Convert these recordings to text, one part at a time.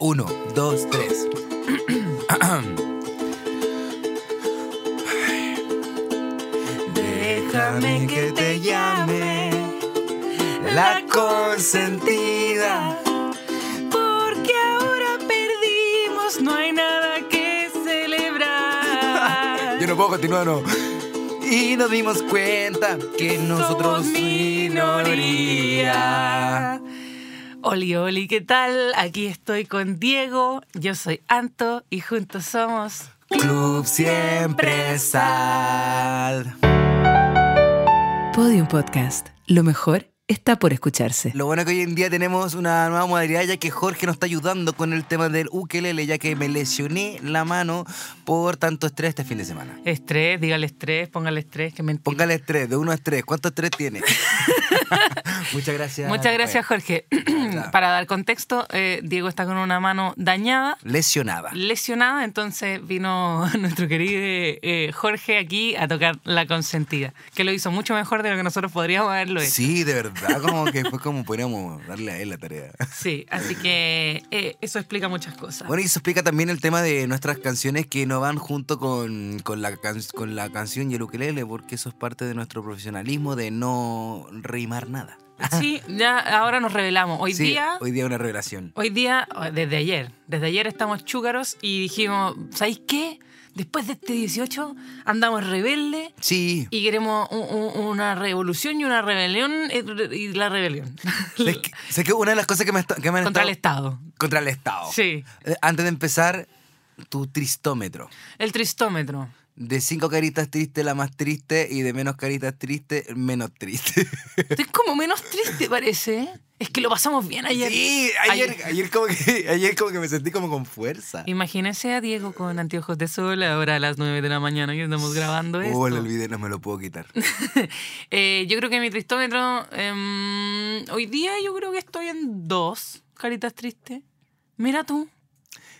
Uno, dos, tres. Déjame que te llame la consentida. Porque ahora perdimos, no hay nada que celebrar. Yo no puedo continuar, no. Y nos dimos cuenta que nosotros Somos minoría. Oli, Oli, ¿qué tal? Aquí estoy con Diego, yo soy Anto y juntos somos... Club siempre sal. Podium Podcast. Lo mejor está por escucharse. Lo bueno es que hoy en día tenemos una nueva modalidad ya que Jorge nos está ayudando con el tema del ukelele ya que me lesioné la mano por tanto estrés este fin de semana. Estrés, dígale estrés, póngale estrés, que mentira. Póngale estrés, de uno a estrés. ¿Cuánto estrés tiene? Muchas gracias. Muchas gracias, Jorge. Para dar contexto, eh, Diego está con una mano dañada, Lesionada. lesionada, entonces vino nuestro querido eh, Jorge aquí a tocar la consentida, que lo hizo mucho mejor de lo que nosotros podríamos haberlo hecho. Sí, de verdad, como que fue como podríamos darle a él la tarea. Sí, así que eh, eso explica muchas cosas. Bueno, y eso explica también el tema de nuestras canciones que no van junto con, con, la, can- con la canción y el ukelele, porque eso es parte de nuestro profesionalismo de no rimar nada. Sí, ya ahora nos revelamos. Hoy Sí, día, Hoy día una revelación. hoy día, desde ayer, desde ayer estamos chúcaros y dijimos, ¿sabéis qué? Después de este 18 andamos rebeldes Sí. y queremos un- un- una revolución y una rebelión eh, y la rebelión. Es que, sé que una de las cosas que me, que me han Contra el estado- Estado. Contra el Estado. Sí. Eh, Antes de empezar, tu tristómetro. El tristómetro. De cinco caritas tristes, la más triste, y de menos caritas tristes, menos triste. Estoy como menos triste, parece. ¿eh? Es que lo pasamos bien ayer. Sí, ayer, ayer, como que, ayer como que me sentí como con fuerza. Imagínense a Diego con anteojos de sol ahora a las 9 de la mañana que estamos grabando esto. Oh, lo olvidé, no me lo puedo quitar. Eh, yo creo que mi tristómetro. em, hoy día yo creo que estoy en dos caritas tristes. Mira tú,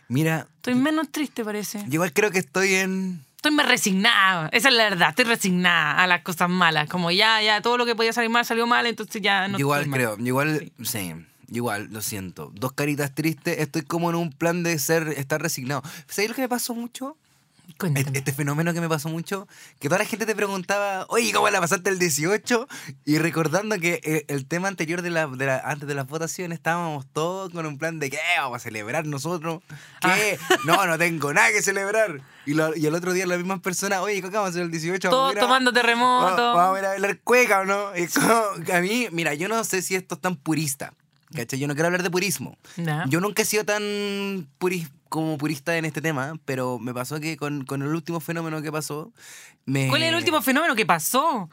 Mira, estoy menos triste, parece. yo igual creo que estoy en... Estoy más resignada. Esa es la verdad, estoy resignada a las cosas malas. Como ya, ya, todo lo que podía salir mal salió mal, entonces ya no. igual mal. creo, igual, sí. yo igual, lo siento. Dos caritas tristes, estoy como en un plan de ser, estar resignado. ¿Sabes lo que me pasó mucho? Cuéntame. Este, fenómeno que me pasó mucho, que toda la gente te preguntaba, oye, ¿cómo la pasaste el 18? Y recordando que eh, el tema anterior de la, de la- antes de las votaciones estábamos todos con un plan de ¿qué? Vamos a celebrar nosotros. ¿Qué? Ah. No, no tengo nada que celebrar. Y, lo- y el otro día las mismas personas, oye, ¿qué vamos a hacer el 18? Vamos a Todos tomando terremoto. Vamos, vamos a ir a bailar cueca o no. Y como, a mí, mira, yo no sé si esto es tan purista. ¿Cachai? Yo no quiero hablar de purismo. Yo nunca he sido tan puri- como purista en este tema, pero me pasó que con, con el último fenómeno que pasó, me... ¿Cuál es el último fenómeno que pasó?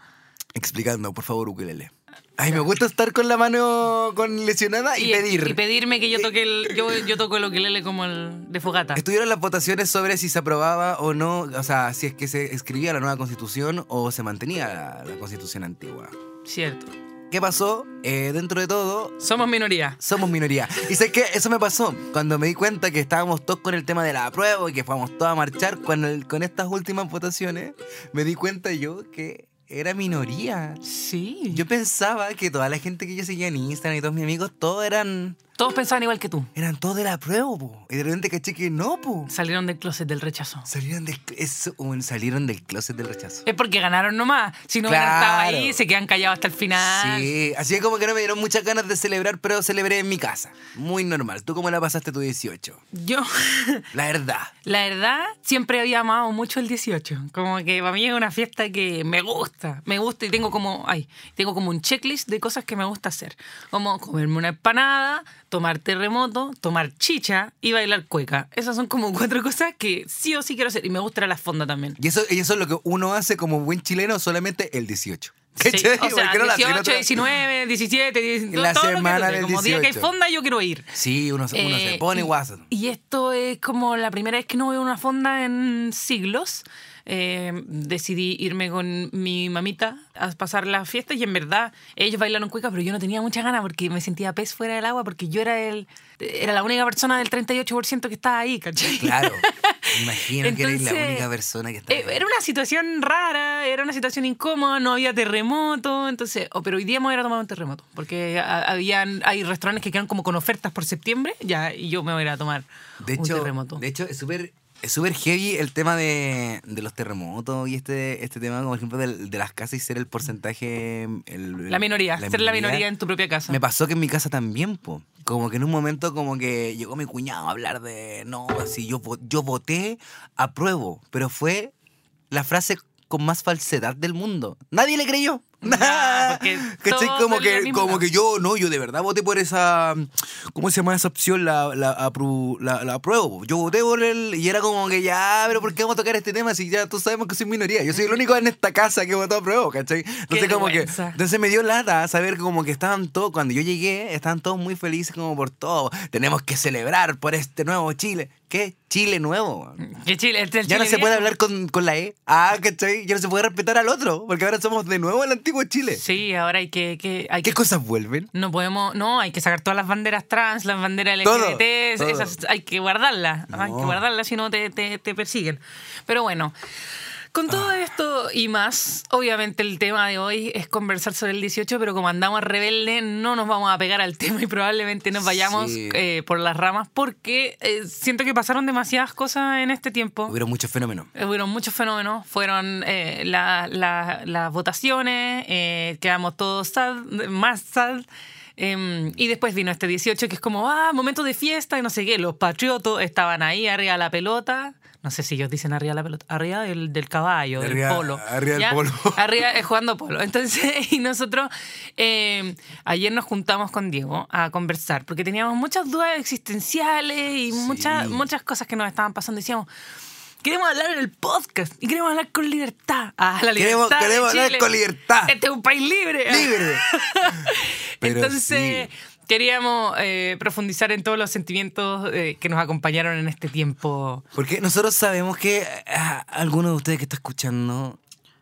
Explicando, por favor, ukelele. Ay, me gusta estar con la mano con lesionada y, pedir. Y pedirme que yo toque el. Yo, yo toco el ukelele como el de fogata. Estuvieron las votaciones sobre si se aprobaba o no, o sea, si es que se escribía la nueva constitución o se mantenía la, la constitución antigua. Cierto. ¿Qué pasó? Eh, dentro de todo, Somos minoría. somos minoría. Y sé que eso me pasó cuando me di cuenta que estábamos todos con el tema de la apruebo y que fuimos todos a marchar con, el- con estas últimas votaciones. Me di cuenta yo que era minoría. Sí. Yo pensaba que toda la gente que yo seguía en Instagram y todos mis amigos, todos eran, Todos pensaban igual que tú. eran todos de la apruebo, po. Y de repente caché que no, po. Salieron del closet del rechazo. Salieron del, eso, salieron del closet del rechazo. Es porque ganaron nomás. Si no hubieran Claro. estado ahí, se quedan callados hasta el final. Sí, así que como que no me dieron muchas ganas de celebrar, pero celebré en mi casa. Muy normal. ¿Tú cómo la pasaste tu 18? Yo, La verdad. la verdad, siempre había amado mucho el 18. Como que para mí es una fiesta que me gusta. Me gusta y tengo como, ay, tengo como un checklist de cosas que me gusta hacer. Como comerme una empanada, tomar terremoto, tomar chicha y bailar cueca. Esas son como cuatro cosas que sí o sí quiero hacer. Y me gusta la fonda también. Y eso, y eso es lo que uno hace como buen chileno solamente el 18. Sí, ¿Cachai? o sea, Porque no la hacen 18, otra- 19, 17, 18, La todo lo que semana del Como día que hay 18. fonda, yo quiero ir. Sí, uno, se- uno se Eh, pone y- guaso. Y esto es como la primera vez que no veo una fonda en siglos. Eh, decidí irme con mi mamita a pasar la fiesta y en verdad ellos bailaron cueca, pero yo no tenía mucha ganas porque me sentía pez fuera del agua porque yo era el era la única persona del 38% que estaba ahí, ¿cachai? Claro. Imagino que eres la única persona que está. Eh, Era una situación rara, era una situación incómoda, no había terremoto, entonces, oh, pero hoy día me voy a tomar un terremoto, porque habían, hay restaurantes que quedan como con ofertas por septiembre, ya, y yo me voy a tomar De un hecho, terremoto. de hecho es súper es súper heavy el tema de, de los terremotos y este, este tema, como ejemplo, del- de, las casas y ser el porcentaje. el- la minoría, ser la minoría en tu propia casa. Me pasó que en mi casa también, po. Como que en un momento como que llegó mi cuñado a hablar de, no, si yo, yo voté, apruebo, pero fue la frase con más falsedad del mundo. Nadie le creyó. Nah, ¿Cachai? Como que, como que yo, no, yo de verdad voté por esa, ¿cómo se llama esa opción? La, la, apru- la, la apruebo. Yo voté por el, y era como que ya, pero ¿por qué vamos a tocar este tema si ya todos sabemos que soy minoría? Yo soy el único en esta casa que votó apruebo, ¿cachai? Entonces como que, entonces me dio lata saber como que estaban todos, cuando yo llegué, estaban todos muy felices como por todo. Tenemos que celebrar por este nuevo Chile. ¿Qué? Chile nuevo. Que Chile, este es el Ya no se puede hablar con, con la E. Ah, ¿cachai? Ya no se puede respetar al otro, porque ahora somos de nuevo el antiguo Chile. Sí, ahora hay que, que- hay ¿Qué que cosas vuelven? no podemos, no, hay que sacar todas las banderas trans, las banderas LGBT, todo. esas hay que guardarlas, hay que guardarlas si no te, te, te persiguen. Pero bueno, con todo Ah. esto y más, obviamente el tema de hoy es conversar sobre el 18, pero como andamos rebelde, no nos vamos a pegar al tema y probablemente nos vayamos Sí. eh, por las ramas porque eh, siento que pasaron demasiadas cosas en este tiempo. Hubieron muchos fenómenos. Hubieron muchos fenómenos, fueron eh, la- la- las votaciones, eh, quedamos todos sad, más sad. em, y después vino este 18 que es como, ah, momento de fiesta y no sé qué. Los patriotos estaban ahí arriba de la pelota. No sé si ellos dicen arriba de la pelota, arriba del, del caballo, Arriba- del polo. arriba del polo. Arriba eh, jugando polo. Entonces, y nosotros eh, ayer nos juntamos con Diego a conversar porque teníamos muchas dudas existenciales y muchas, muchas cosas que nos estaban pasando. Decíamos, queremos hablar en el podcast y queremos hablar con libertad. Ah, la Queremos- libertad. de queremos hablar con libertad. Este es un país libre. ¡Libre! Pero Entonces, sí. Queríamos eh, profundizar en todos los sentimientos eh, que nos acompañaron en este tiempo. Porque nosotros sabemos que a alguno de ustedes que está escuchando,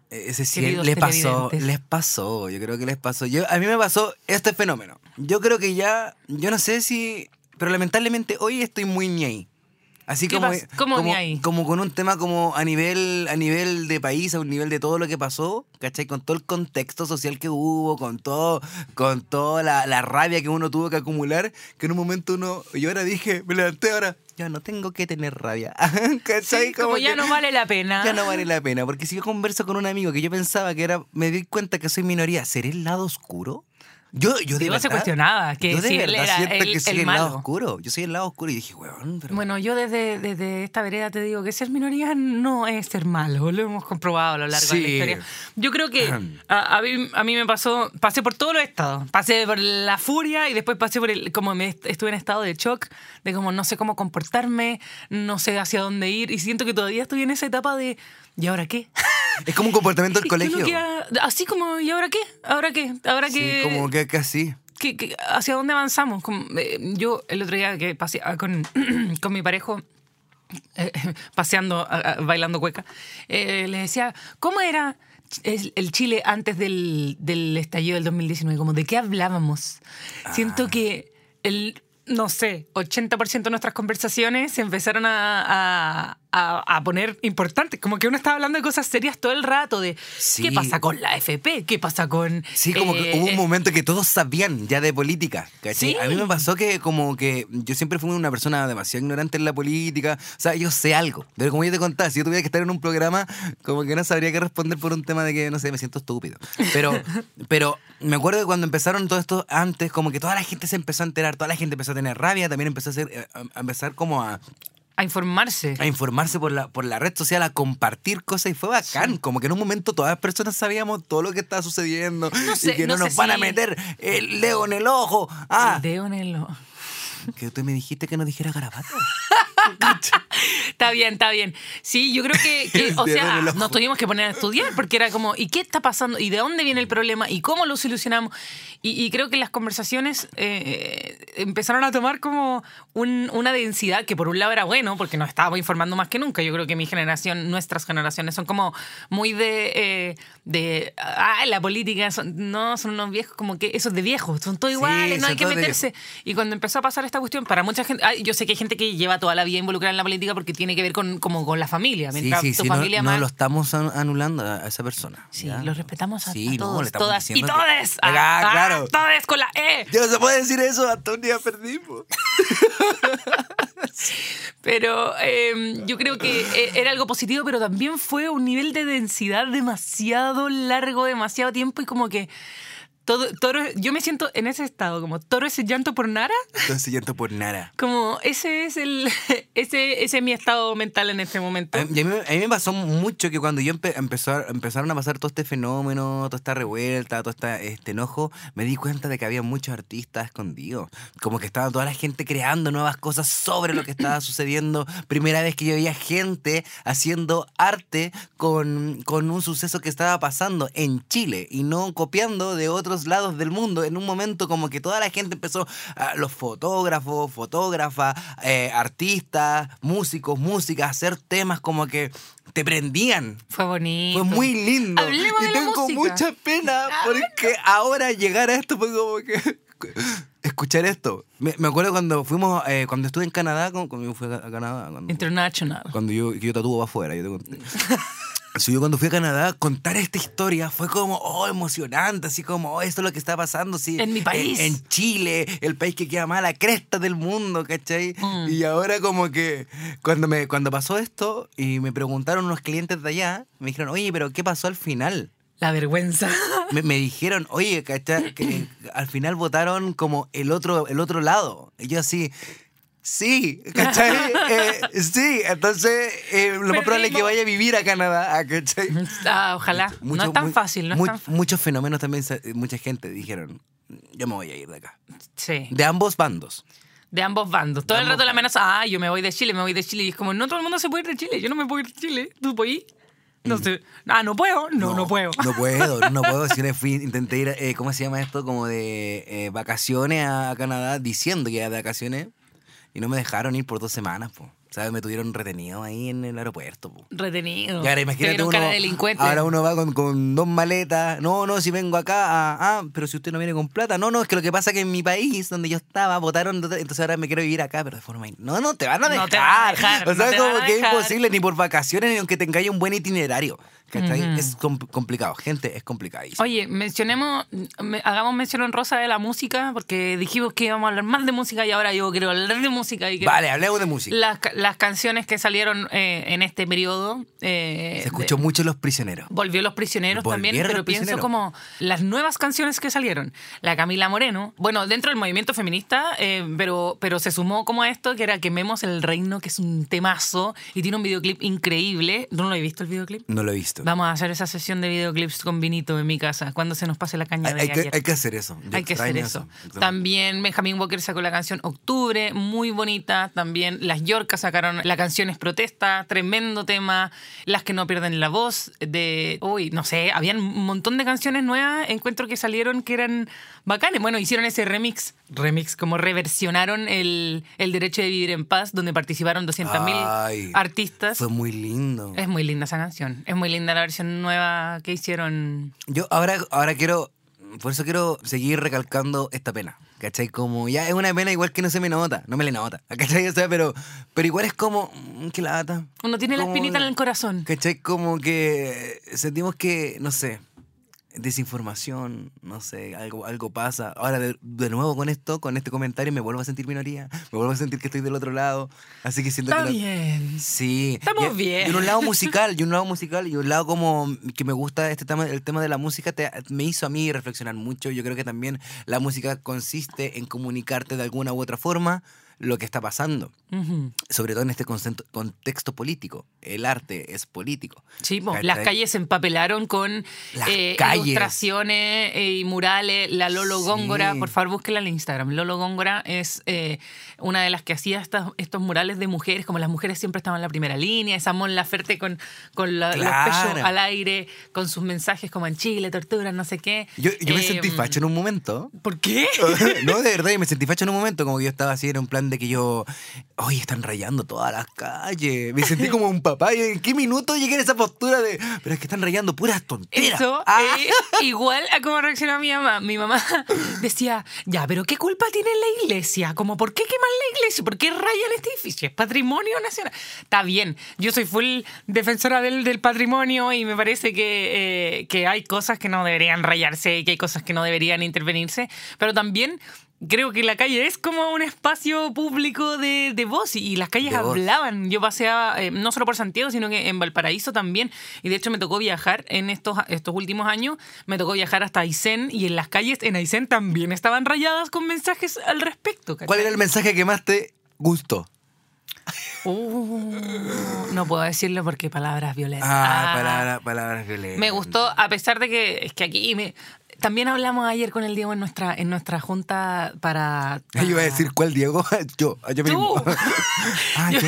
eh, ese sí Queridos les pasó, les pasó, yo creo que les pasó. Yo, a mí me pasó este fenómeno. Yo creo que ya, yo no sé si, pero lamentablemente hoy estoy muy ahí. Así ¿Qué como, cómo como, ni ahí? como con un tema como a nivel, a nivel de país, a un nivel de todo lo que pasó, ¿cachai? Con todo el contexto social que hubo, con todo, con toda la, la rabia que uno tuvo que acumular, que en un momento uno, yo ahora dije, me levanté ahora, ya no tengo que tener rabia. ¿Cachai? Sí, como ya que no vale la pena. Ya no vale la pena, porque si yo converso con un amigo que yo pensaba que era, me di cuenta que soy minoría, ¿seré el lado oscuro? Yo, yo de verdad, se cuestionaba que yo de si él verdad era siento el- que soy el el, lado malo. oscuro. Yo soy el lado oscuro y dije, weón, pero... Bueno, yo desde, desde esta vereda te digo que ser minoría no es ser malo, lo hemos comprobado a lo largo de la historia. Yo creo que a, a mí, a mí me pasó, pasé por todos los estados, pasé por la furia y después pasé por el, como me est- estuve en estado de shock, de como no sé cómo comportarme, no sé hacia dónde ir y siento que todavía estoy en esa etapa de, ¿y ahora qué? Es como un comportamiento del colegio. queda así como, ¿y ahora qué? ¿Ahora qué? ¿Ahora Sí, qué? como que casi. ¿Hacia dónde avanzamos? Como, eh, yo el otro día que pasé ah, con, con mi parejo, eh, paseando, bailando cueca, eh, le decía, ¿cómo era el, Chile antes del, del estallido del 2019? Como, ¿De qué hablábamos? Siento Ah. que el... No sé, 80% de nuestras conversaciones se empezaron a, a- a- a poner importantes. Como que uno estaba hablando de cosas serias todo el rato, de Sí. qué pasa con la FP, qué pasa con... Sí, como que hubo un eh, momento que todos sabían ya de política. Sí. A mí me pasó que como que yo siempre fui una persona demasiado ignorante en la política. O sea, yo sé algo. Pero como yo te contaba, si yo tuviera que estar en un programa, como que no sabría qué responder por un tema de que, no sé, me siento estúpido. Pero, pero me acuerdo que cuando empezaron todo esto antes, como que toda la gente se empezó a enterar, toda la gente empezó a tener rabia, también empezó a, eh, a- a empezar como a, a informarse. a informarse por la, por la red social, a compartir cosas y fue bacán. Como que en un momento todas las personas sabíamos todo lo que estaba sucediendo No sé, y que no, no nos sé van a meter el dedo en el ojo. Ah, El dedo en el ojo. que tú me dijiste que no dijera garabato. Está bien, está bien. Sí, yo creo que, que, o sea, nos tuvimos que poner a estudiar porque era como, ¿y qué está pasando? ¿Y de dónde viene el problema? ¿Y cómo lo solucionamos? Y, y creo que las conversaciones eh, empezaron a tomar como un- una densidad que por un lado era bueno porque nos estábamos informando más que nunca. Yo creo que mi generación, nuestras generaciones son como muy de, eh, de ah, la política, son- no, son unos viejos como que esos de viejos, son todos Sí, iguales, no son hay que de meterse. Y cuando empezó a pasar esta cuestión, para mucha gente, yo sé que hay gente que lleva toda la vida involucrada en la política porque tiene que ver con, como con la familia. Sí, Mientras sí, tu sí, no, familia no más. lo estamos an- anulando a esa persona. Sí, ¿ya? los respetamos a, Sí, a no, todos, le estamos todas y que- todes. Ah, Ah, claro. Todes con la E. Ya no se puede decir eso, hasta un día perdimos. Pero eh, yo creo que eh, era algo positivo, pero también fue un nivel de densidad demasiado largo, demasiado tiempo y como que todo, todo yo me siento en ese estado, como todo ese llanto por Nara, Entonces llanto por nada. como ese es el ese, ese es mi estado mental en este momento. A mí, a mí- a mí me pasó mucho que cuando yo empe- empezó empezaron a pasar todo este fenómeno, toda esta revuelta, todo esta, este enojo, me di cuenta de que había muchos artistas escondidos. Como que estaba toda la gente creando nuevas cosas sobre lo que estaba sucediendo. Primera vez que yo veía gente haciendo arte con, con un suceso que estaba pasando en Chile y no copiando de otros lados del mundo. En un momento como que toda la gente empezó, ah, los fotógrafos, fotógrafas, eh, artistas, músicos, músicas, a hacer temas como que te prendían. Fue bonito. Fue muy lindo. Hablemos y de tengo mucha pena porque ahora llegar a esto fue como que... Escuchar esto. Me, me acuerdo cuando fuimos, eh, cuando estuve en Canadá, con- cuando yo fui a Canadá, cuando, International. cuando yo, yo tatúo afuera, yo te conté. Sí, yo cuando fui a Canadá, contar esta historia fue como, oh, emocionante, así como, oh, esto es lo que está pasando, sí. En mi país. En, Chile, el país que queda más a la cresta del mundo, ¿cachai? Mm. Y ahora como que, cuando, me, cuando pasó esto y me preguntaron unos clientes de allá, me dijeron, oye, pero ¿qué pasó al final? La vergüenza. Me, me dijeron, oye, ¿cachai? Que al final votaron como el otro, el otro lado. Y yo así... Sí, ¿cachai? Eh, sí, entonces eh, lo más probable es que vaya a vivir a Canadá, ¿ah, ¿cachai? Ah, ojalá. no Mucho- es tan muy- fácil, no mu- es tan fácil. Muchos fenómenos también, mucha gente dijeron, yo me voy a ir de acá. Sí. De ambos bandos. De ambos bandos. Todo De el rato la amenaza, ah, yo me voy de Chile, me voy de Chile. Y es como, no todo el mundo se puede ir de Chile, yo no me puedo ir de Chile. ¿Tú puedes ir? No sé. Ah, no puedo. No, no, puedo. Mm. No puedo, no puedo. Si fui, intenté ir, eh, ¿cómo se llama esto? Como de eh, vacaciones a Canadá, diciendo que iba de vacaciones, y no me dejaron ir por dos semanas, po. ¿Sabes? Me tuvieron retenido ahí en el aeropuerto, po. Retenido. Y ahora Te imagínate uno, delincuente. ahora uno va con, con dos maletas. No, no, si vengo acá, ah, ah, pero si usted no viene con plata. No, no, es que lo que pasa es que en mi país, donde yo estaba, votaron, entonces ahora me quiero vivir acá, pero de forma... No, no, te van a dejar. No te van a dejar, O sea, no como que es imposible, ni por vacaciones, ni aunque tengáis un buen itinerario. ¿Cachai? Es com- complicado. Gente, es complicadísimo. Oye, mencionemos, me- hagamos mención honrosa de la música, porque dijimos que íbamos a hablar más de música y ahora yo quiero hablar de música. Y que Vale, hablemos de música. las, ca- las canciones que salieron eh, en este periodo. eh, Se escuchó de- mucho Los Prisioneros. Volvió Los Prisioneros también, pero pienso Prisioneros. como las nuevas canciones que salieron. La Camila Moreno, bueno, dentro del movimiento feminista, eh, pero, pero se sumó como a esto, que era Quememos el Reino, que es un temazo y tiene un videoclip increíble. ¿Tú no lo has visto el videoclip? No lo he visto. Vamos a hacer esa sesión de videoclips con vinito en mi casa, cuando se nos pase la caña Hay, de hay que, hay que hacer eso. Yo Hay que hacer eso. También Benjamin Walker sacó la canción Octubre, muy bonita. También las Yorcas sacaron la canción Es Protesta, tremendo tema. Las que no pierden la voz, de. Uy, no sé, habían un montón de canciones nuevas, encuentro que salieron que eran bacanes. Bueno, hicieron ese remix, remix, como reversionaron el, el Derecho de Vivir en Paz, donde participaron 200.000 Ay, artistas. Fue muy lindo. Es muy linda esa canción. Es muy linda la versión nueva que hicieron. Yo ahora, ahora quiero, por eso quiero seguir recalcando esta pena. ¿Cachai? Como ya es una pena igual que no se me nota, no me le nota. ¿Cachai? O sea, pero, pero igual es como, mm, que lata. Uno tiene la Como- espinita en el corazón. ¿Cachai? Como que sentimos que, no sé, desinformación, no sé, algo, algo pasa. Ahora, de, de nuevo con esto, con este comentario, me vuelvo a sentir minoría, me vuelvo a sentir que estoy del otro lado. Así que siento Está que... bien. Sí. Estamos y, bien. Y un lado musical, y un lado musical, y un lado como que me gusta este tema, el tema de la música, te- me hizo a mí reflexionar mucho. Yo creo que también la música consiste en comunicarte de alguna u otra forma. Lo que está pasando, Ujú. sobre todo en este contexto político. El arte es político. Sí, ¿Cachai? las calles se empapelaron con eh, ilustraciones eh, y murales. La Lolo Sí. Góngora, por favor, búsquela en Instagram. Lolo Góngora es eh, una de las que hacía estas- estos murales de mujeres, como las mujeres siempre estaban en la primera línea. Esa Mon Laferte con, con la- Claro. los pechos al aire, con sus mensajes como en Chile, tortura, no sé qué. Yo, yo me Eh, sentí facho en un momento. ¿Por qué? no, de verdad, yo me sentí facho en un momento, como que yo estaba así, era un plan de que yo, oye, están rayando todas las calles. Me sentí como un papá. y ¿En qué minuto llegué en esa postura de, pero es que están rayando puras tonteras? Eso Ah. eh, igual a cómo reaccionó mi mamá. Mi mamá decía, ya, pero ¿qué culpa tiene la iglesia? Como, ¿por qué queman la iglesia? ¿Por qué rayan este edificio? Es patrimonio nacional. Está bien, yo soy full defensora del, del patrimonio y me parece que, eh, que hay cosas que no deberían rayarse y que hay cosas que no deberían intervenirse, pero también... Creo que la calle es como un espacio público de, de voz y, y las calles De voz. hablaban. Yo paseaba eh, no solo por Santiago, sino que en Valparaíso también. Y de hecho me tocó viajar en estos, estos últimos años. Me tocó viajar hasta Aysén y en las calles en Aysén también estaban rayadas con mensajes al respecto. ¿cachai? ¿Cuál era el mensaje que más te gustó? Uh, no puedo decirlo porque palabras violentas. Ah, Ah, palabra- palabras violentas. Me gustó, a pesar de que es que aquí me, también hablamos ayer con el Diego en nuestra, en nuestra junta para. Yo iba a decir, ¿cuál Diego? Yo, yo mismo. Tú. Ah, yo.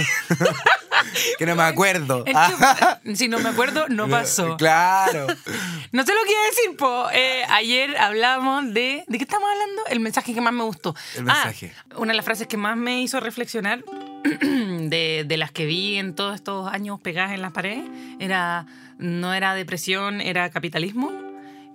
que no me acuerdo. Ah, si no me acuerdo, no pasó. Claro. No sé lo que iba a decir, po. Eh, ayer hablamos de. ¿De qué estamos hablando? El mensaje que más me gustó. El mensaje. Ah, una de las frases que más me hizo reflexionar de, de las que vi en todos estos años pegadas en las paredes era. No era depresión, era capitalismo.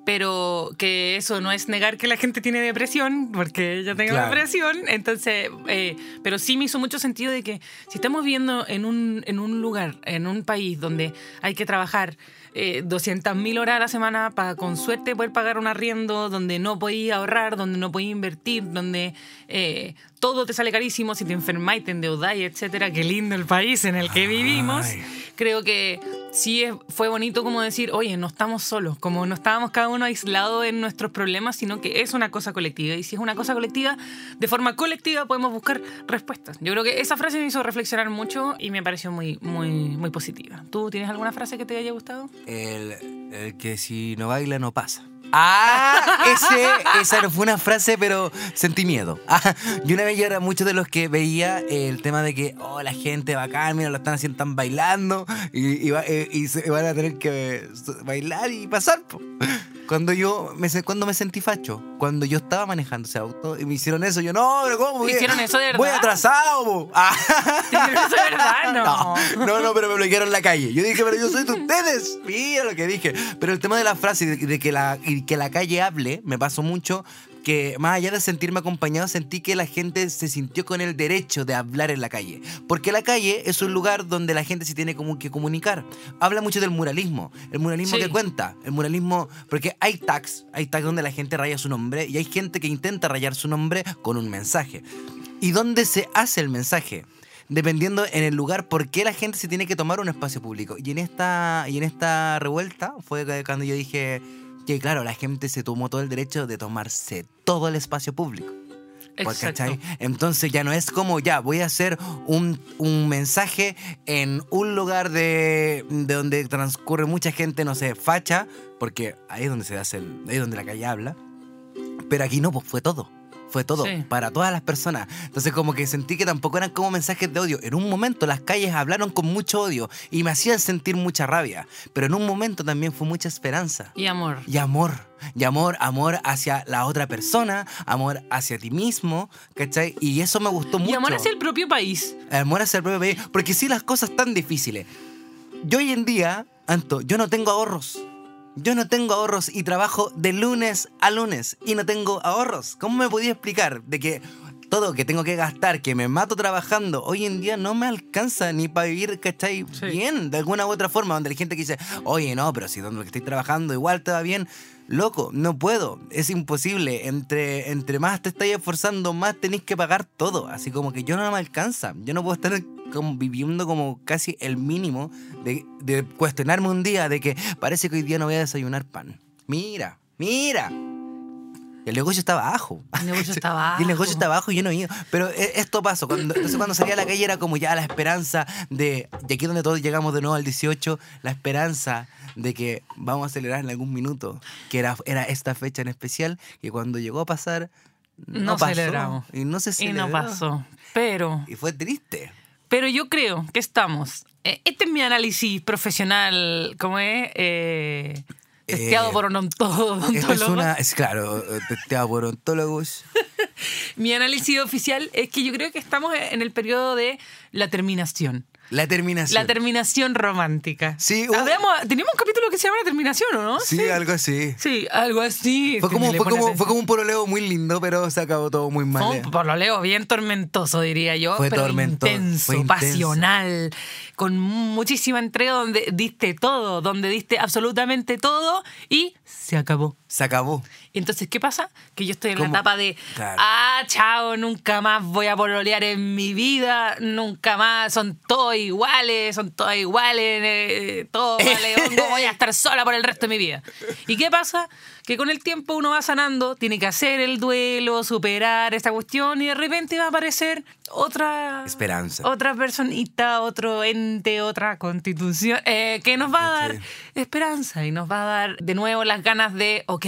Pero que eso no es negar que la gente tiene depresión, porque yo tengo Claro. depresión. Entonces, eh, pero sí me hizo mucho sentido de que si estamos viviendo en un, en un lugar, en un país donde hay que trabajar eh, 200.000 horas a la semana para con suerte poder pagar un arriendo, donde no podéis ahorrar, donde no podéis invertir, donde eh, todo te sale carísimo, si te enfermáis, te endeudáis, etcétera. Qué lindo el país en el que vivimos. Creo que sí es- fue bonito como decir, oye, no estamos solos, como no estábamos cada uno aislado en nuestros problemas, sino que es una cosa colectiva. Y si es una cosa colectiva, de forma colectiva podemos buscar respuestas. Yo creo que esa frase me hizo reflexionar mucho y me pareció muy, muy, muy positiva. ¿Tú tienes alguna frase que te haya gustado? El, el que si no baila no pasa. Ah, ese, esa no fue una frase, pero sentí miedo. Ah, yo una vez yo era mucho de los que veía el tema de que, oh, la gente bacán, mira, lo están haciendo, están bailando y, y, eh, y van a tener que bailar y pasar. po. Cuando yo me, cuando me sentí facho, cuando yo estaba manejando ese auto y me hicieron eso, yo no, pero ¿cómo? Voy- ¿Hicieron eso de Voy verdad? atrasado. po". Ah. ¿Hicieron eso de verdad? No. No, no, pero me bloquearon la calle. Yo dije, pero yo soy de ustedes. Mira lo que dije. Pero el tema de la frase y de, de que, la, y que la calle hable, me pasó mucho que más allá de sentirme acompañado, sentí que la gente se sintió con el derecho de hablar en la calle. Porque la calle es un lugar donde la gente se tiene como que comunicar. Habla mucho del muralismo. El muralismo Sí. que cuenta. El muralismo, porque hay tags, hay tags donde la gente raya su nombre y hay gente que intenta rayar su nombre con un mensaje. ¿Y dónde se hace el mensaje? dependiendo en el lugar por qué la gente se tiene que tomar un espacio público. Y en esta, y en esta revuelta fue cuando yo dije que, claro, la gente se tomó todo el derecho de tomarse todo el espacio público. Exacto. Entonces ya no es como, ya, voy a hacer un, un mensaje en un lugar de, de donde transcurre mucha gente, no sé, facha, porque ahí es donde se hace, el- ahí es donde la calle habla. Pero aquí no, pues fue todo. Fue todo, Sí. para todas las personas. Entonces como que sentí que tampoco eran como mensajes de odio. En un momento las calles hablaron con mucho odio y me hacían sentir mucha rabia. Pero en un momento también fue mucha esperanza. Y amor. Y amor, y amor, amor hacia la otra persona, amor hacia ti mismo, ¿cachai? Y eso me gustó mucho. Y amor hacia el propio país. Amor hacia el propio país. Porque si las cosas tan difíciles. Yo hoy en día, Anto, yo no tengo ahorros. Yo no tengo ahorros y trabajo de lunes a lunes y no tengo ahorros. ¿Cómo me podía explicar de que todo que tengo que gastar, que me mato trabajando, hoy en día no me alcanza ni para vivir, ¿cachai? Sí. Bien, de alguna u otra forma, donde hay gente que dice, oye, no, pero si donde estoy trabajando igual te va bien. Loco, no puedo, es imposible. Entre, entre más te estáis esforzando, más tenéis que pagar todo. Así como que yo no me alcanza. Yo no puedo estar como viviendo como casi el mínimo de, de cuestionarme un día de que parece que hoy día no voy a desayunar pan. Mira, mira. El negocio estaba abajo. El negocio estaba Y el negocio abajo. estaba abajo y yo no iba. Pero eh, esto pasó. Cuando, entonces cuando salía a la calle era como ya la esperanza de, de aquí donde todos llegamos de nuevo al 18, la esperanza de que vamos a acelerar en algún minuto, que era, era esta fecha en especial, que cuando llegó a pasar, no, No pasó. celebramos. Y no se Y celebró. no pasó. Pero, Y fue triste. Pero yo creo que estamos. eh, Este es mi análisis profesional, ¿cómo es? Eh, testeado Eh, por un ontólogo. Esto es una, es claro, testeado por ontólogos. Mi análisis oficial es que yo creo que estamos en el periodo de la terminación. La terminación. La terminación romántica. Sí, hubo- teníamos un capítulo que se llama La terminación, ¿o no? Sí, algo así. Sí, algo así. Fue como, Le fue, pone como, atención. fue como un pololeo muy lindo, pero se acabó todo muy mal. Fue un por lo leo bien tormentoso, diría yo. Fue pero tormentoso, intenso, fue intenso. pasional, con muchísima entrega, donde diste todo, donde diste absolutamente todo y se acabó. Se acabó. Y entonces, ¿qué pasa? Que yo estoy en la etapa de, Claro. ah, chao, nunca más voy a pololear en mi vida, nunca más, son todos iguales, son todos iguales, eh, todo vale, hongo, voy a estar sola por el resto de mi vida. ¿Y qué pasa? Que con el tiempo uno va sanando, tiene que hacer el duelo, superar esta cuestión y de repente va a aparecer otra... Esperanza. Otra personita, otro ente, otra constitución, eh, que nos va a dar esperanza y nos va a dar de nuevo las ganas de, ok,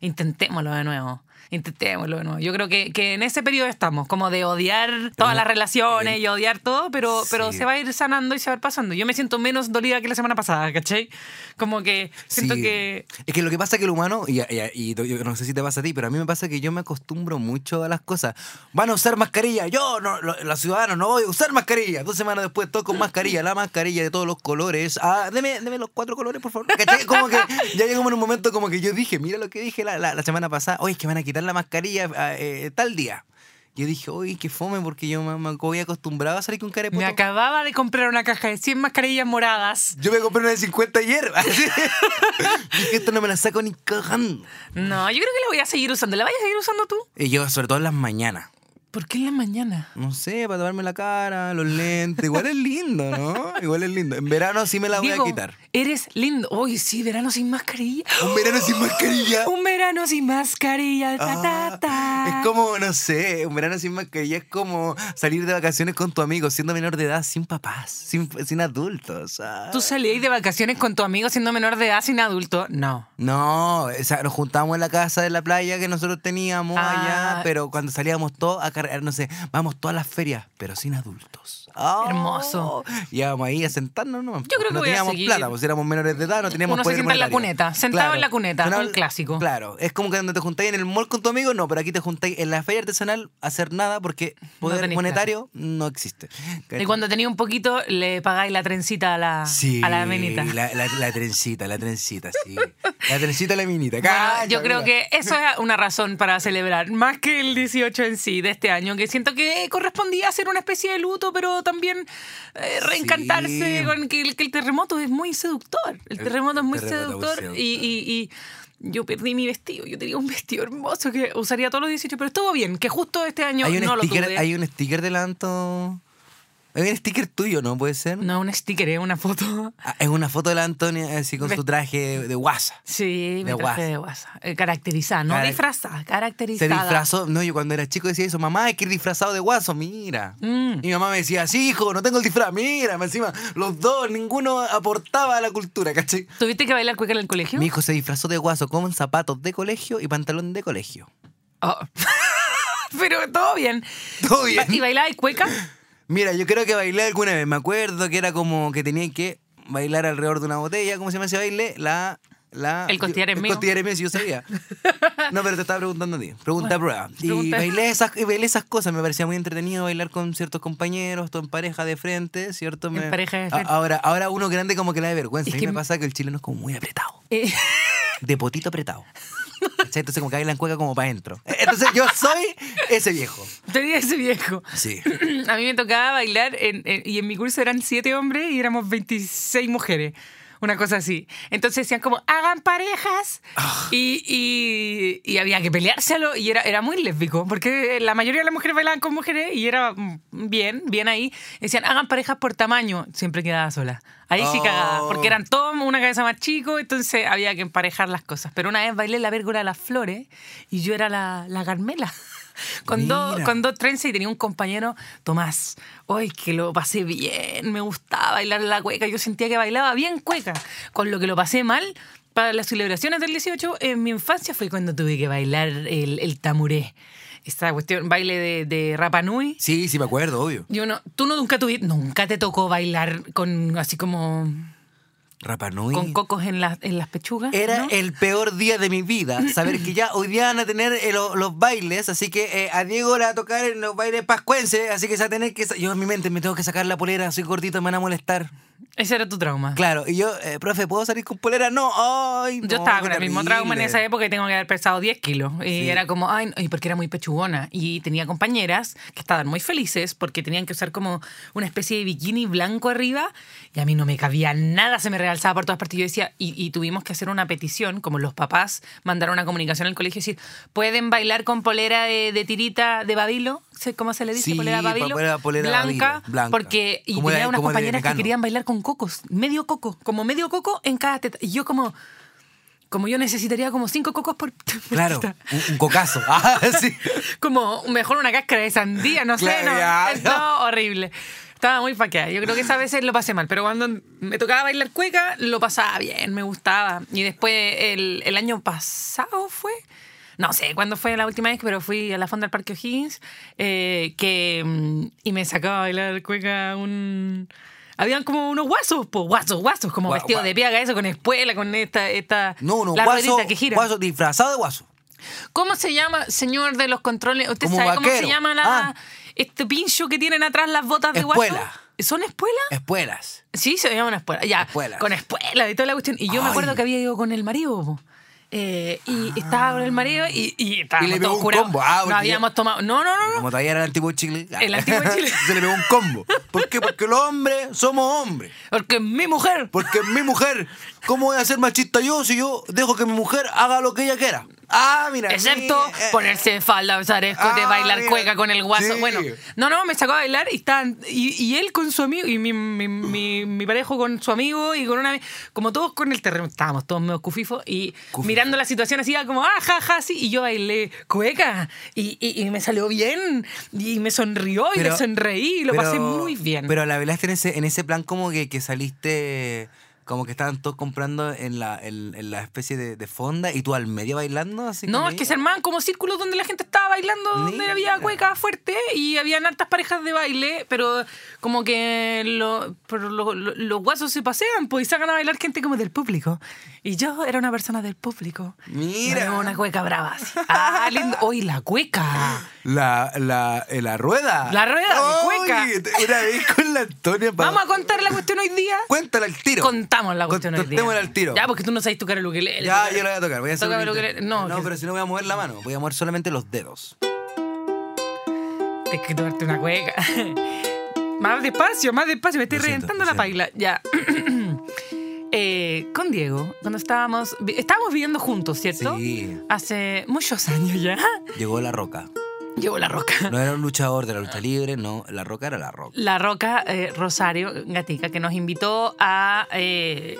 intentémoslo de nuevo. Intentémoslo de nuevo. Yo creo que, que en ese periodo estamos, como de odiar todas las relaciones y odiar todo, pero, pero Sí. se va a ir sanando y se va a ir pasando. Yo me siento menos dolida que la semana pasada, ¿cachai? Como que siento Sí. que... Es que lo que pasa es que el humano, y, y- y yo no sé si te pasa a ti, pero a mí me pasa que yo me acostumbro mucho a las cosas. Van a usar mascarilla, yo, no, lo- los ciudadanos, no voy a usar mascarilla. Dos semanas después, todo con mascarilla, la mascarilla de todos los colores. Ah, deme, deme los cuatro colores, por favor. ¿Cachai? Como que ya llegamos en un momento como que yo dije, mira lo que dije la, la- la semana pasada, oye, es que van a quitar la mascarilla ah, eh, tal día. Yo dije, uy, qué fome, porque yo me, me había acostumbrado a salir con carepoto. Me acababa de comprar una caja de 100 mascarillas moradas. Yo me compré una de 50 ayer. dije, esto no me la saco ni cagando. No, yo creo que la voy a seguir usando. ¿La vayas a seguir usando tú? Y yo, sobre todo en las mañanas. ¿Por qué en la mañana? No sé, para taparme la cara, los lentes. Igual es lindo, ¿no? Igual es lindo. En verano sí me la voy Diego, a quitar. Eres lindo. Uy, sí, verano sin mascarilla. Un verano sin mascarilla. Un verano sin mascarilla. Ta, ta, Ah, ta. es como, no sé, un verano sin mascarilla es como salir de vacaciones con tu amigo siendo menor de edad, sin papás, sin, sin adultos. ah. ¿Tú salías de vacaciones con tu amigo siendo menor de edad sin adulto? No. No, o sea, nos juntábamos en la casa de la playa que nosotros teníamos Ah. allá, pero cuando salíamos todos a cargar, no sé, vamos todas las ferias, pero sin adultos. Oh, Hermoso. Íbamos ahí a sentarnos, ¿no? Yo creo que no voy a teníamos seguir. plata, pues éramos menores de edad, no teníamos Uno se poder sienta en la cuneta, sentado en la cuneta, Sentado un clásico. Claro, es como que cuando te juntáis en el mall con tu amigo, no, pero aquí te juntáis en la feria artesanal a hacer nada porque poder monetario no existe. Y cuando tenía un poquito, le pagáis la trencita a la, Sí, a la menita. La, la, la trencita, la trencita, sí. La trencita, la minita. Bueno, yo creo que eso es una razón para celebrar, más que el 18 en sí de este año, que siento que correspondía hacer una especie de luto, pero también eh, reencantarse Sí. con que el, que el terremoto es muy seductor. El terremoto es muy terremoto es muy seductor y, y- y yo perdí mi vestido. Yo tenía un vestido hermoso que usaría todos los 18, pero estuvo bien, que justo este año Hay un, no lo sticker, tuve. hay un sticker del Anto. Hay un sticker tuyo, ¿no? ¿Puede ser? No, un sticker, es una foto. Ah, Es una foto de la Antonia así con su traje de guasa. Sí, De mi traje guasa. de guasa. Eh, caracterizada, no Carac- disfrazada, Se caracterizada. disfrazó. No, yo cuando era chico decía eso, mamá, hay que ir disfrazado de guaso, mira. Mm. Y mi mamá me decía, sí, hijo, no tengo el disfraz, mira. Encima, los dos, ninguno aportaba a la cultura, ¿cachai? ¿Tuviste que bailar cueca en el colegio? Mi hijo se disfrazó de guaso con zapatos de colegio y pantalón de colegio. Oh. Pero todo bien. Todo bien. ¿Y bailaba y cueca? Mira, yo creo que bailé alguna vez. Me acuerdo que era como que tenía que bailar alrededor de una botella. ¿Cómo se llama ese baile? La. la El costillar es el costillar es mío, si yo sabía. No, pero te estaba preguntando a ti. Pregunta a prueba. Y pregunta. bailé esas, y bailé esas cosas. Me parecía muy entretenido bailar con ciertos compañeros, todo en pareja de frente, ¿cierto? Me- pareja de frente. Ahora, ahora uno grande como que le da vergüenza. Es a mí me pasa que el chileno es como muy apretado. Eh, De potito apretado. Entonces como que bailan cueca como para adentro. Entonces yo soy ese viejo. tenía ese viejo. Sí. A mí me tocaba bailar en- en- y en mi curso eran siete hombres y éramos 26 mujeres. Una cosa así. Entonces decían como, hagan parejas. Ah. Y, y- y había que peleárselo y era, era muy lésbico, porque la mayoría de las mujeres bailaban con mujeres y era bien, bien ahí. Decían, hagan parejas por tamaño. Siempre quedaba sola. Ahí sí Oh. cagaba, porque eran todos una cabeza más chico, entonces había que emparejar las cosas. Pero una vez bailé la vérgora de las flores y yo era la, la Carmela. Con dos, con dos trenzas y tenía un compañero, Tomás. Hoy que lo pasé bien, me gustaba bailar la cueca. Yo sentía que bailaba bien cueca. Con lo que lo pasé mal para las celebraciones del 18 en mi infancia fue cuando tuve que bailar el, el tamuré. Esta cuestión, baile de, de Rapa Nui. Sí, sí, me acuerdo, obvio. Yo no, tú no nunca tuviste, nunca te tocó bailar con así como Con cocos en, las en las pechugas. Era ¿no? el peor día de mi vida. Saber que ya hoy día van a tener eh, lo- los bailes. Así que eh, a Diego le va a tocar en los bailes pascuenses. Así que se va a tener que. Yo en mi mente me tengo que sacar la polera. Soy gordito, me van a molestar. Ese era tu trauma. Claro. Y yo, eh, profe, ¿puedo salir con polera? No. Ay, Yo no, estaba con el mismo trauma en esa época y tengo que haber pesado 10 kilos. Y Sí. era como, ay, porque era muy pechugona. Y tenía compañeras que estaban muy felices porque tenían que usar como una especie de bikini blanco arriba y a mí no me cabía nada, se me realzaba por todas partes. Yo decía, y, y tuvimos que hacer una petición, como los papás mandaron una comunicación al colegio y decir, ¿pueden bailar con polera de, de tirita de babilo? ¿Sé ¿Cómo se le dice? Sí, polera babilo. polera- polera blanca, babilo, blanca. Porque, y tenía unas compañeras que querían bailar con cocos, medio coco, como medio coco en cada teta. Y yo como, como yo necesitaría como cinco cocos por, Claro, teta. un, un cocazo. Ah, sí. Como mejor una cáscara de sandía, no sé, Claro, no, ya, es- no. no, horrible. Estaba muy faqueada. Yo creo que esa veces lo pasé mal, pero cuando me tocaba bailar cueca, lo pasaba bien, me gustaba. Y después, el, el año pasado fue, no sé cuándo fue la última vez, pero fui a la fonda del Parque O'Higgins eh, que, mm, y me sacaba a bailar cueca un... Habían como unos guasos, pues guasos, guasos, como Gua- vestidos gua- de piaga, eso con espuela, con esta, esta No, la guaso, ruedita que gira. guaso disfrazado de guaso. ¿Cómo se llama, señor de los controles? ¿Usted Como sabe cómo se llama la, Ah. este pincho que tienen atrás las botas de guaso? ¿Son espuelas? Espuelas. Sí, se llaman espuelas. Ya, Espuelas. con espuelas y toda la cuestión. Y yo me acuerdo que había ido con el marido. po. Eh, y estaba con el marido y, y estábamos Y le pegó todos un curados. combo. Ah, no habíamos tomado. No, no, no, no. Como todavía era el antiguo Chile. El antiguo Chile. Se le pegó un combo. ¿Por qué? Porque los hombres somos hombres. Porque mi mujer. Porque es mi mujer. ¿Cómo voy a ser machista yo si yo dejo que mi mujer haga lo que ella quiera? Ah, mira. Excepto mira, eh, ponerse falda, usar escote, Ah, bailar mira. cueca con el guaso. Sí. Bueno, no, no, me sacó a bailar y estaban. Y, y él con su amigo, y mi, mi, mi, mi parejo con su amigo, y con una. Como todos con el terreno. Estábamos todos medio cufifos y Cufifo. mirando la situación así, como, ah, ja, ja, sí. Y yo bailé cueca. Y, y, y me salió bien. Y me sonrió y Pero- me sonreí. Y lo pero- pasé muy bien. Pero la bailaste en ese, en ese plan como que, que saliste. Como que estaban todos comprando en la, en, en la especie de, de fonda y tú al medio bailando así. No, es que se armaban como círculos donde la gente estaba bailando, donde Mira. había cueca fuerte y habían hartas parejas de baile, pero como que lo- pero lo- lo- los guasos se pasean pues, y sacan a bailar gente como del público. Y yo era una persona del público. Mira. Había una cueca brava. así. Ah, lindo. Hoy la cueca. La, la, eh, la rueda. La rueda de cueca. Una vez con la Antonia. Vamos a contar la cuestión hoy día. Cuéntala al tiro. Contamos la cuestión hoy día. Al tiro. Ya, porque tú no sabes tocar el ukelele. Ya, yo la voy a tocar. Voy a hacer Toca un el intento. ukelele. No, no que- pero si no voy a mover la mano. Voy a mover solamente los dedos. Tienes que tomarte una cueca. más despacio, más despacio. Me estoy Lo siento, reventando lo la paila. Ya. Eh, con Diego, cuando estábamos... vi- Estábamos viviendo juntos, ¿cierto? Sí. Hace muchos años ya. Llegó la roca. Llegó la roca. No era un luchador de la lucha libre, no. La roca era la roca. La roca eh, Rosario, gatica, que nos invitó a... eh,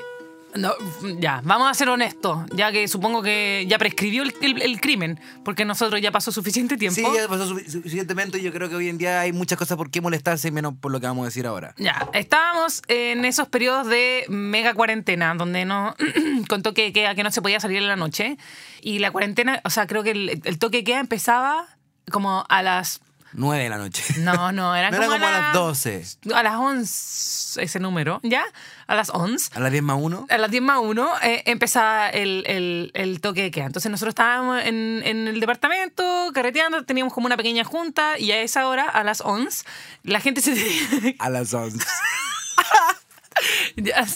no, ya, vamos a ser honestos, ya que supongo que ya prescribió el, el- el crimen, porque nosotros ya pasó suficiente tiempo. Sí, ya pasó sufi- suficientemente y yo creo que hoy en día hay muchas cosas por qué molestarse, menos por lo que vamos a decir ahora. Ya, estábamos en esos periodos de mega cuarentena, donde no contó que, que, que no se podía salir en la noche. Y la cuarentena, o sea, creo que el, el toque queda empezaba como a las... 9 de la noche. No, no, eran No era como, como a las las 12. A las 11, ese número, ¿ya? A las 11. A las 10 más 1. A las 10 más 1 eh, empezaba el, el- el toque de queda. Entonces nosotros estábamos en, en el departamento carreteando, teníamos como una pequeña junta y a esa hora, a las 11, la gente se... A las 11. Ya,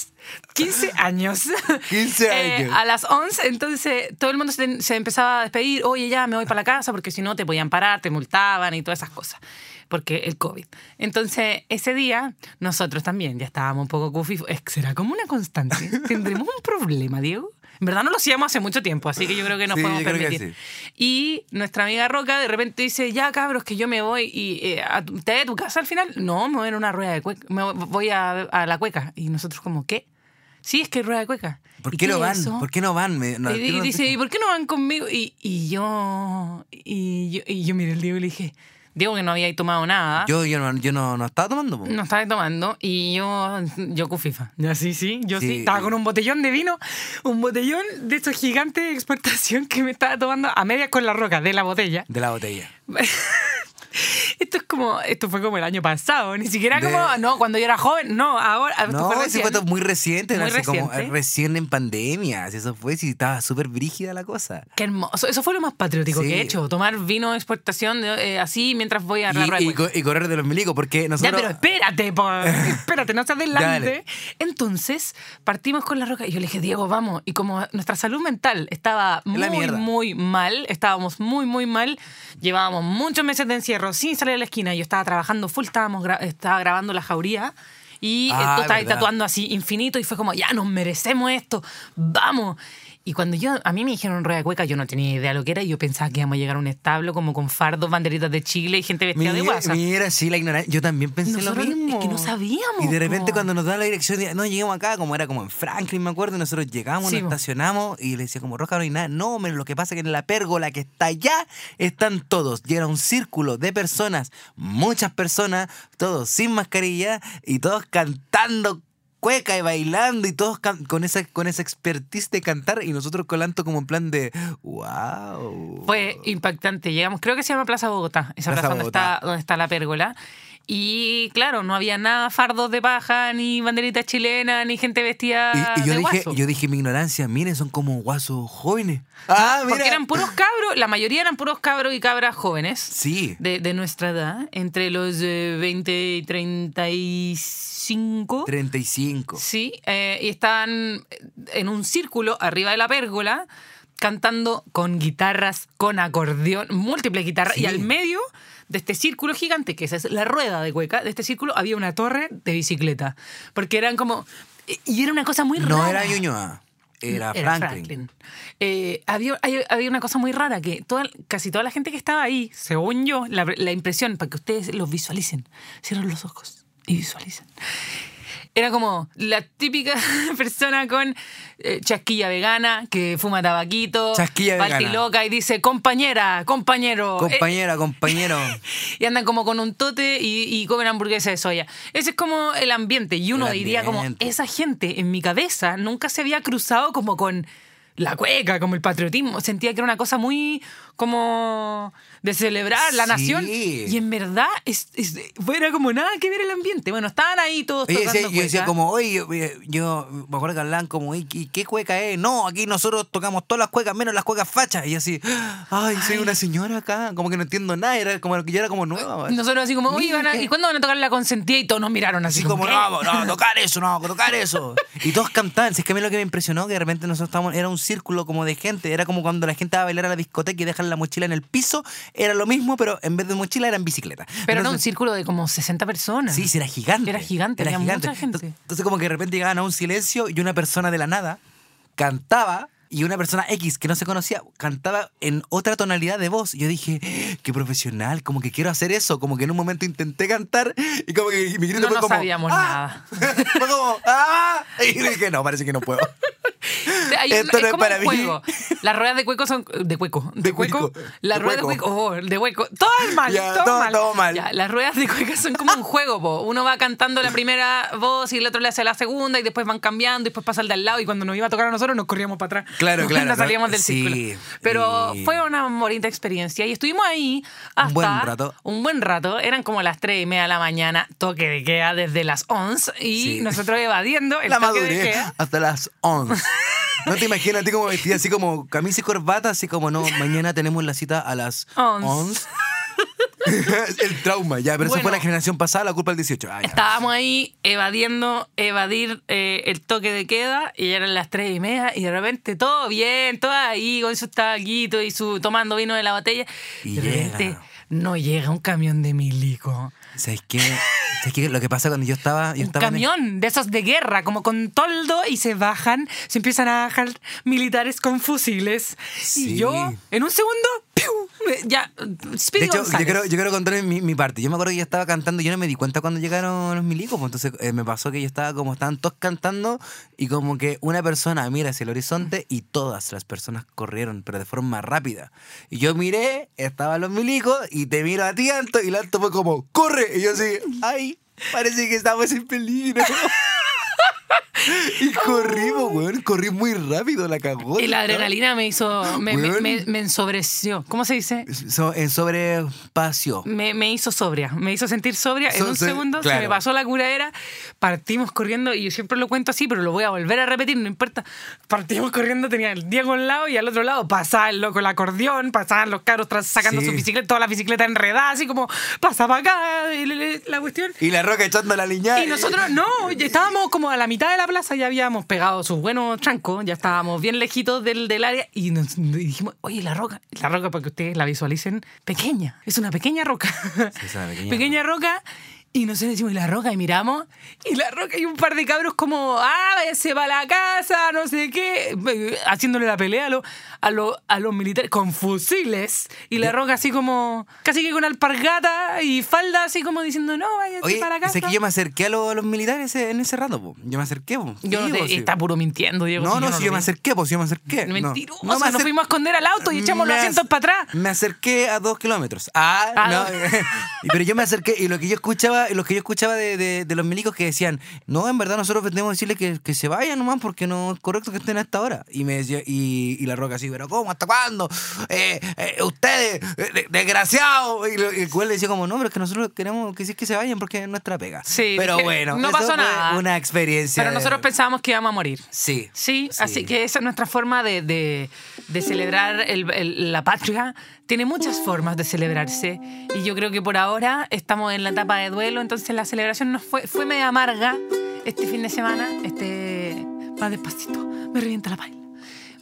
15 años. 15 Eh, años. a las 11, entonces todo el mundo se, se empezaba a despedir. Oye, ya me voy para la casa porque si no te podían parar, te multaban y todas esas cosas. porque el COVID. Entonces, ese día, nosotros también ya estábamos un poco goofy. ¿Será como una constante? ¿Tendremos un problema, Diego? En verdad no lo hacíamos hace mucho tiempo, así que yo creo que nos Sí, podemos permitir. sí. Y nuestra amiga Roca de repente dice, ya cabros, que yo me voy y eh, a tu- ¿te a tu casa al final? No, me voy en una rueda de cueca, me voy a, a la cueca. Y nosotros como, ¿qué? Sí, es que rueda de cueca. ¿Por ¿Y qué no van? eso? ¿Por qué no van? Me- no, y, ¿qué no dice? ¿y por qué no van conmigo? Y, y yo, y yo, y yo miré al Diego y le dije, Diego que no había tomado nada. Yo, yo, no, yo no, no estaba tomando. po. No estaba tomando y yo, yo cufifa. Ya sí, sí, yo sí. Sí. Estaba con un botellón de vino, un botellón de estos gigantes de exportación que me estaba tomando a medias con la roca de la botella. De la botella. Esto es como, esto fue como el año pasado, ni siquiera De- como, no, cuando yo era joven, no, ahora, esto No, fue recién. fue muy reciente, Muy así como reciente. recién en pandemia. Eso fue, si estaba súper brígida la cosa. Qué hermoso, eso fue lo más patriótico Sí. que he hecho, tomar vino de exportación de- eh, así mientras voy a la Y, y co- y correr de los milicos, porque Ya, nosotros. pero espérate, po, espérate, no se adelante. Entonces, partimos con la roca y yo le dije, Diego, vamos. Y como nuestra salud mental estaba muy, muy mal, estábamos muy, muy mal, llevábamos muchos meses de encierro sin salir a la esquina. Yo estaba trabajando full, estábamos gra- estaba grabando la jauría. Y Ah, tú estabas tatuando así infinito y fue como, ya nos merecemos esto, vamos. Y cuando yo, a mí me dijeron rueda de cueca, yo no tenía idea lo que era y yo pensaba que íbamos a llegar a un establo como con fardos, banderitas de Chile y gente vestida de Mira, guasa. mira, sí, la ignorancia. Yo también pensé Nosotros lo mismo. es que no sabíamos, Y de repente po. cuando nos da la dirección, no llegamos acá, como era como en Franklin, me acuerdo, y nosotros llegamos, Sí, nos po. estacionamos y le decía como, Roja, no hay nada. No, men, lo que pasa es que en la pérgola que está allá están todos. Y era un círculo de personas, muchas personas, todos sin mascarilla y todos cantando cueca y bailando y todos con esa con esa expertise de cantar y nosotros colando como en plan de wow. Fue impactante. Llegamos, creo que se llama Plaza Bogotá, esa Plaza plaza donde está, donde está la pérgola. Y claro, no había nada fardos de paja, ni banderitas chilenas, ni gente vestida Y, y yo de dije, guaso. yo dije mi ignorancia, miren, son como guasos jóvenes. Ah, mira. Porque eran puros cabros, la mayoría eran puros cabros y cabras jóvenes. Sí. De, de nuestra edad, entre los eh, 20 y 35. 35. Sí, eh, y estaban en un círculo arriba de la pérgola cantando con guitarras, con acordeón, múltiples guitarras, Sí. y al medio de este círculo gigante, que esa es la rueda de cueca, de este círculo había una torre de bicicleta, porque eran como... Y era una cosa muy No rara. era Ñuñoa, era, Era Franklin. Eh, había, había una cosa muy rara que toda, casi toda la gente que estaba ahí, según yo, la, la impresión, para que ustedes los visualicen, cierren los ojos y visualicen. Era como la típica persona con eh, chasquilla vegana que fuma tabaquito, Chasquilla vegana. loca y dice compañera, compañero. eh, Compañera, compañero. y andan como con un tote y, y comen hamburguesa de soya. Ese es como el ambiente. Y uno El diría como, esa gente en mi cabeza nunca se había cruzado como con la cueca, como el patriotismo. Sentía que era una cosa muy como de celebrar la Sí. nación. Y en verdad es, es- era como nada que ver el ambiente. Bueno, estaban ahí todos Oye, tocando decía- yo decía como, oye, yo, yo me acuerdo que hablaban como, "¿Y qué, qué cueca es? No, aquí nosotros tocamos todas las cuecas, menos las cuecas fachas. Y así, ay, soy Ay. una señora acá, como que no entiendo nada, era como que yo era como nueva. Nosotros así como, oye, van a- ¿y cuándo van a tocar la consentida? Y todos nos miraron así, Así como, ¿qué? no, no, tocar eso, no, tocar eso. Y todos cantaban. Si es que a mí lo que me impresionó, que de repente nosotros estábamos, era un círculo como de gente. Era como cuando la gente va a bailar a la discoteca y dejan la mochila en el piso. Era lo mismo, pero en vez de mochila era en bicicleta. Pero era un círculo de como 60 personas. Sí, sí, era gigante. Era gigante, había mucha gente. Entonces como que de repente llegaban a un silencio y una persona de la nada cantaba y una persona X que no se conocía cantaba en otra tonalidad de voz. Y yo dije, "Ah, qué profesional, como que quiero hacer eso. Como que en un momento intenté cantar y como que mi grito No fue como... sabíamos "Ah". fue como, ¡ah! Y dije, no, parece que no puedo. Hay un- Esto no es es como para un mí. Las ruedas de cueco son. De cueco. De, De cueco. cueco. Las De ruedas de cueco. cueco. Oh, de hueco. Todo mal. Ya, todo, todo- mal. todo mal. Ya, las ruedas de cueca son como un juego, po. Uno va cantando la primera voz y el otro le hace la segunda y después van cambiando y después pasa el de al lado y cuando nos iba a tocar a nosotros nos corríamos para atrás. Claro, claro, Nos ¿no? salíamos del Sí, círculo. Pero y- fue una bonita experiencia y estuvimos ahí hasta. Un buen rato. Un buen rato. Eran como las 3 y media de la mañana, toque de queda desde las 11 y Sí. nosotros evadiendo el la toque de madurez queda. hasta las 11. No te imaginas a ti como vestida así como camisa y corbata, así como no, mañana tenemos la cita a las Once. 11. el trauma, ya, pero eso Bueno. fue la generación pasada, la culpa del 18. Ah. Estábamos ahí evadiendo, evadir eh, el toque de queda y eran las tres y media y de repente todo bien, todo ahí con su tabaquito y su tomando vino de la botella. Y de repente llega. no llega un camión de milico. ¿Sabes qué? ¿Sabes qué? Lo que pasa cuando yo estaba. Yo Un estaba en- camión de esos de guerra, como con toldo, y se bajan, se empiezan a bajar militares con fusiles. Sí. Y yo, en un segundo, ¡piu! Ya, Speedy De hecho, yo González. quiero, yo quiero contar mi, mi parte. Yo me acuerdo que yo estaba cantando, yo no me di cuenta cuando llegaron los milicos, pues entonces eh, me pasó que yo estaba como estaban todos cantando y como que una persona mira hacia el horizonte y todas las personas corrieron, pero de forma rápida. Y yo miré, estaban los milicos y te miro a ti, Anto, y el Anto fue como, ¡corre! Y yo así, ¡ay! Parece que estamos en peligro. y corrimos, weón, corrí muy rápido, la cagó. Y la adrenalina me hizo, me, me, Weón. me- me ensobreció. ¿Cómo se dice? So- en sobreespacio. Me, me hizo sobria, me hizo sentir sobria. en So- un so- segundo se me pasó la curadera, partimos corriendo, y yo siempre lo cuento así, pero lo voy a volver a repetir, no importa. Partimos corriendo, tenía el Diego al lado y al otro lado pasaba el loco el acordeón, pasaban los carros tras- sacando Sí. su bicicleta, toda la bicicleta enredada, así como pasaba acá la cuestión. Y la roca echando la liña. Y nosotros, no, estábamos como a la mitad de la plaza, ya habíamos pegado sus buenos trancos, ya estábamos bien lejitos del, del área y nos dijimos, oye, la roca, la roca para que ustedes la visualicen, pequeña, es una pequeña roca. es una pequeña roca. Y nosotros decimos, ¿y la roca? Y miramos, y la roca y un par de cabros como, ah, se va a la casa, no sé qué, eh, haciéndole la pelea a, los a, los a los militares con fusiles. Y la roca así como, casi que con alpargata y falda, así como diciendo, no, váyanse Oye, para la casa. sé que yo me acerqué a, los- a los militares en ese rato, po. Yo me acerqué, po. Yo no te- sí. está puro mintiendo, Diego. No, no, lo si yo me acerqué, pues yo me acerqué. No. Mentiroso, No, me nos fuimos a esconder al auto y echamos los asientos para atrás. Me acerqué a dos kilómetros. Ah, Ah, no. no. Pero yo me acerqué y lo que yo escuchaba, lo que yo escuchaba de, de- de los milicos que decían, no, en verdad nosotros tenemos que decirle que, que se vayan nomás porque no es correcto que estén a esta hora. Y me decía, y, y la roca así, pero ¿cómo? ¿Hasta cuándo? Eh, eh, ustedes, eh, de- desgraciados. Y, lo- y el cual le decía como, no, pero es que nosotros queremos que sí que se vayan porque es nuestra pega. Sí, Pero bueno, no pasó nada. Una experiencia. Pero de- nosotros pensábamos que íbamos a morir. Sí. Sí, así que esa es nuestra forma de, de- de celebrar el- el- la patria. Tiene muchas formas de celebrarse y yo creo que por ahora estamos en la etapa de duelo, entonces la celebración nos fue, fue media amarga este fin de semana. Este, más despacito, me revienta la paila.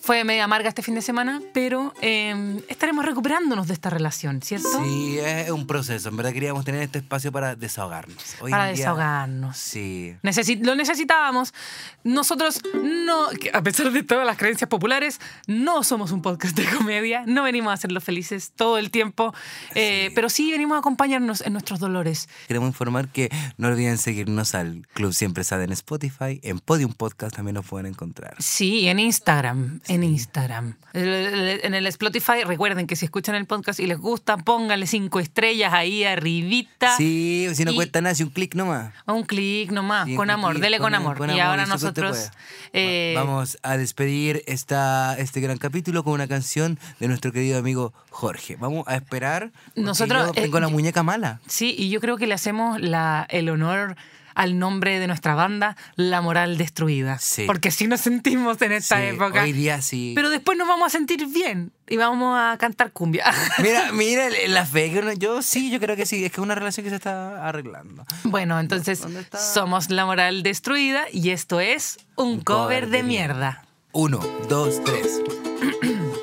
Fue media amarga este fin de semana, pero eh, estaremos recuperándonos de esta relación, ¿cierto? Sí, es un proceso. En verdad queríamos tener este espacio para desahogarnos. Hoy Para día- desahogarnos. Sí. Necesi- lo necesitábamos. Nosotros no, a pesar de todas las creencias populares, no somos un podcast de comedia, no venimos a hacerlos felices todo el tiempo, eh, pero sí venimos a acompañarnos en nuestros dolores. Queremos informar que no olviden seguirnos al Club Siempre Sad en Spotify. En Podium Podcast también nos pueden encontrar. Sí, en Instagram, en Instagram. En el Spotify, recuerden que si escuchan el podcast y les gusta, pónganle cinco estrellas ahí arribita. Sí, si no Y- cuesta nada, si un clic nomás. Un clic nomás, Sí, con amor, clic, dele con, amor. y ahora y nosotros... eh, Va- Vamos a despedir esta, este gran capítulo con una canción de nuestro querido amigo Jorge. Vamos a esperar. Nosotros, yo eh, tengo la muñeca mala. Sí, y yo creo que le hacemos la, el honor al nombre de nuestra banda, La Moral Destruida. Sí. Porque así nos sentimos en esta Sí, época. Hoy día sí. Pero después nos vamos a sentir bien y vamos a cantar cumbia. Mira, mira la fe que yo sí, yo creo que sí, es que es una relación que se está arreglando. bueno, entonces somos La Moral Destruida y esto es un, cover, de mierda. Uno, dos, tres.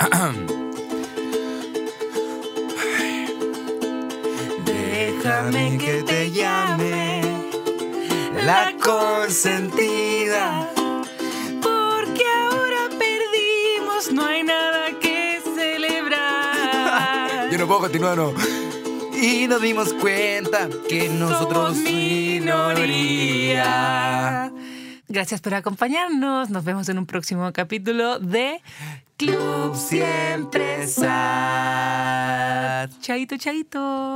Déjame que te llame la consentida. Porque ahora perdimos, no hay nada que celebrar. Yo no puedo continuar, no. Y nos dimos cuenta que nosotros Somos minoría. Gracias por acompañarnos. Nos vemos en un próximo capítulo de Club Siempre Sad. Chaito, chaito.